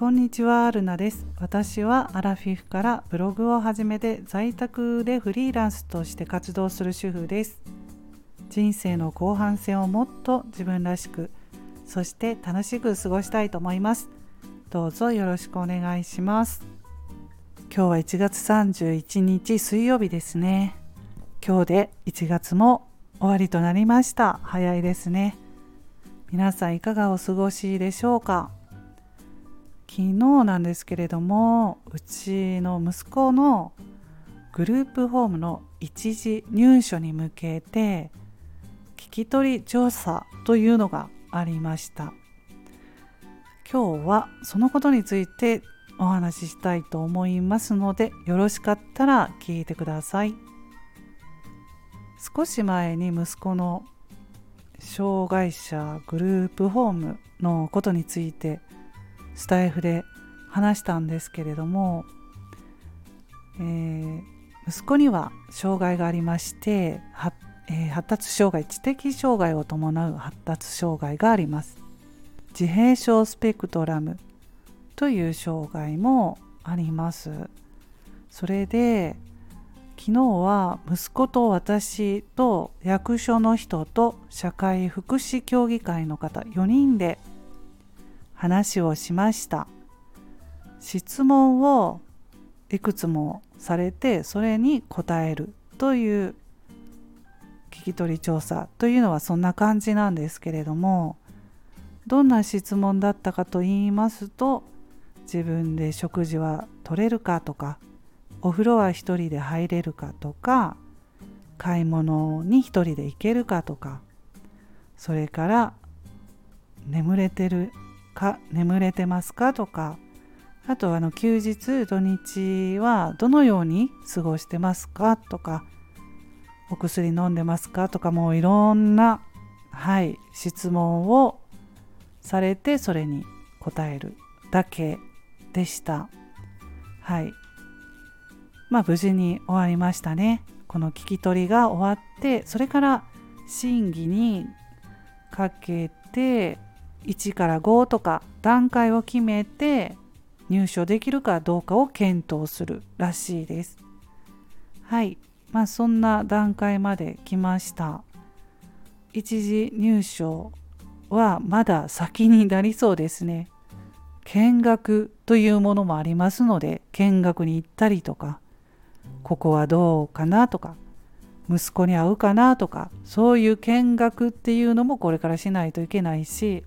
こんにちは、ルナです。私はアラフィフからブログを始めて在宅でフリーランスとして活動する主婦です。人生の後半戦をもっと自分らしく、そして楽しく過ごしたいと思います。どうぞよろしくお願いします。今日は1月31日水曜日ですね。今日で1月も終わりとなりました。早いですね。皆さんいかがお過ごしでしょうか？昨日なんですけれどもうちの息子のグループホームの一時入所に向けて聞き取り調査というのがありました。今日はそのことについてお話ししたいと思いますのでよろしかったら聞いてください。少し前に息子の障害者グループホームのことについてスタイフで話したんですけれども、えー、息子には障害がありましては、えー、発達障害知的障害を伴う発達障害があります。自閉症スペクトラムという障害もあります。それで昨日は息子と私と役所の人と社会福祉協議会の方4人で話をしました。質問をいくつもされてそれに答えるという聞き取り調査というのはそんな感じなんですけれどもどんな質問だったかと言いますと自分で食事は取れるかとかお風呂は一人で入れるかとか買い物に一人で行けるかとかそれから眠れてるか眠れてますか？とか。あとあの休日土日はどのように過ごしてますか？とか。お薬飲んでますか？とか。もういろんなはい質問をされてそれに答えるだけでした。はい。まあ無事に終わりましたね。この聞き取りが終わってそれから審議にかけて1から5とか段階を決めて入所できるかどうかを検討するらしいです。はい、まあそんな段階まで来ました。一時入所はまだ先になりそうですね。見学というものもありますので見学に行ったりとかここはどうかなとか息子に会うかなとかそういう見学っていうのもこれからしないといけないし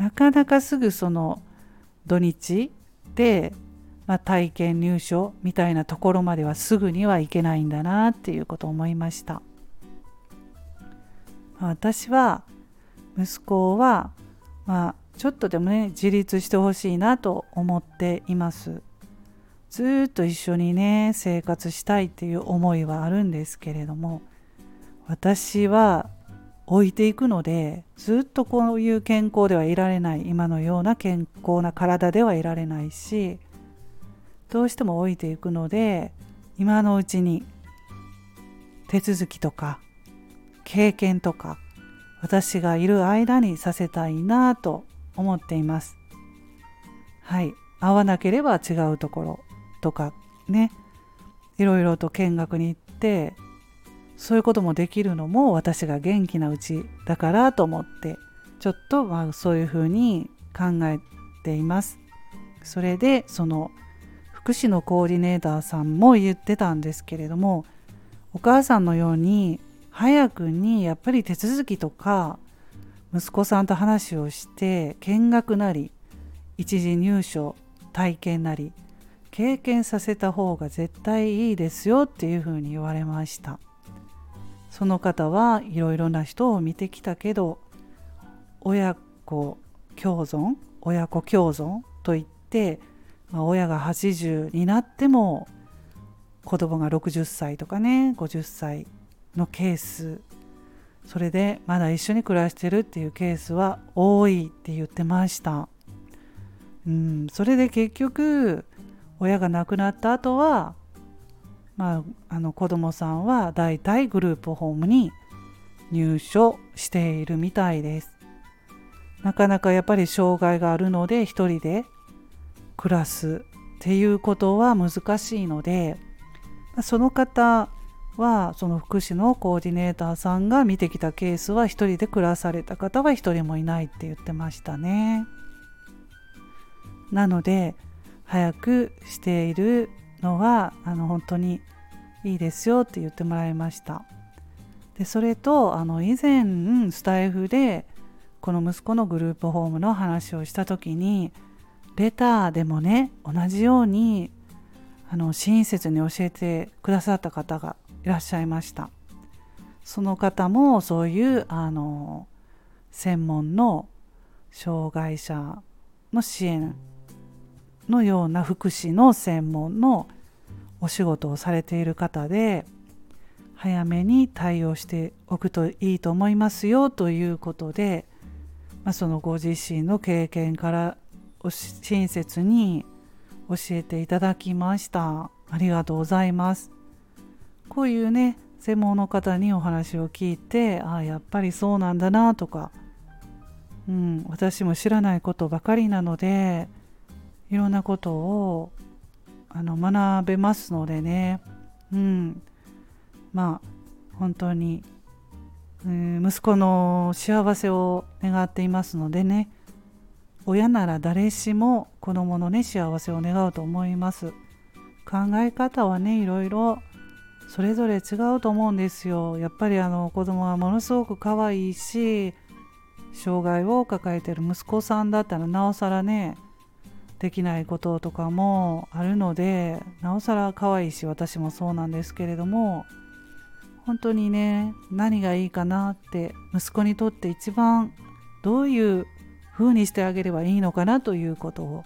なかなかすぐその土日で、まあ、体験入所みたいなところまではすぐにはいけないんだなっていうことを思いました。私は息子は、まあ、ちょっとでもね自立してほしいなと思っています。ずっと一緒にね生活したいっていう思いはあるんですけれども私は置いていくのでずっとこういう健康ではいられない今のような健康な体ではいられないしどうしても置いていくので今のうちに手続きとか経験とか私がいる間にさせたいなと思っています。はい。合わなければ違うところとかね。いろいろと見学に行ってそういうこともできるのも私が元気なうちだからと思ってちょっとまあそういうふうに考えています。それでその福祉のコーディネーターさんも言ってたんですけれどもお母さんのように早くにやっぱり手続きとか息子さんと話をして見学なり一時入所体験なり経験させた方が絶対いいですよっていうふうに言われました。その方はいろいろな人を見てきたけど親子共存親子共存といって、まあ、親が80になっても子供が60歳とかね50歳のケースそれでまだ一緒に暮らしてるっていうケースは多いって言ってました。うんそれで結局親が亡くなった後はまあ、あの子どもさんはだいたいグループホームに入所しているみたいです。なかなかやっぱり障害があるので一人で暮らすっていうことは難しいのでその方はその福祉のコーディネーターさんが見てきたケースは1人で暮らされた方は1人もいないって言ってましたね。なので早くしているのはあの本当にいいですよって言ってもらいました。でそれとあの以前スタイフでこの息子のグループホームの話をした時にレターでもね同じようにあの親切に教えてくださった方がいらっしゃいましたその方もそういうあの専門の障害者の支援のような福祉の専門のお仕事をされている方で早めに対応しておくといいと思いますよということで、まあ、そのご自身の経験から親切に教えていただきました。ありがとうございます。こういうね専門の方にお話を聞いてああやっぱりそうなんだなとか、うん、私も知らないことばかりなのでいろんなことをあの学べますのでね、うん、まあ本当に、えー、息子の幸せを願っていますのでね。親なら誰しも子供のね幸せを願うと思います。考え方はねいろいろそれぞれ違うと思うんですよ。やっぱりあの子供はものすごく可愛いし障害を抱えてる息子さんだったらなおさらねできないこととかもあるのでなおさら可愛いし私もそうなんですけれども本当にね何がいいかなって息子にとって一番どういう風にしてあげればいいのかなということを、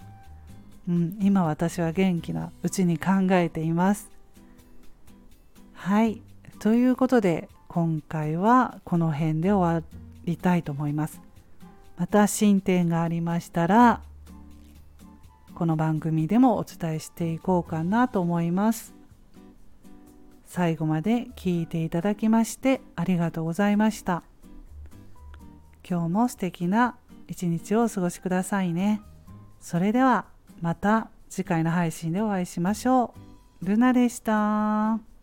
うん、今私は元気なうちに考えています。はいということで今回はこの辺で終わりたいと思います。また進展がありましたらこの番組でもお伝えしていこうかなと思います。最後まで聞いていただきましてありがとうございました。今日も素敵な一日をお過ごしくださいね。それではまた次回の配信でお会いしましょう。ルナでした。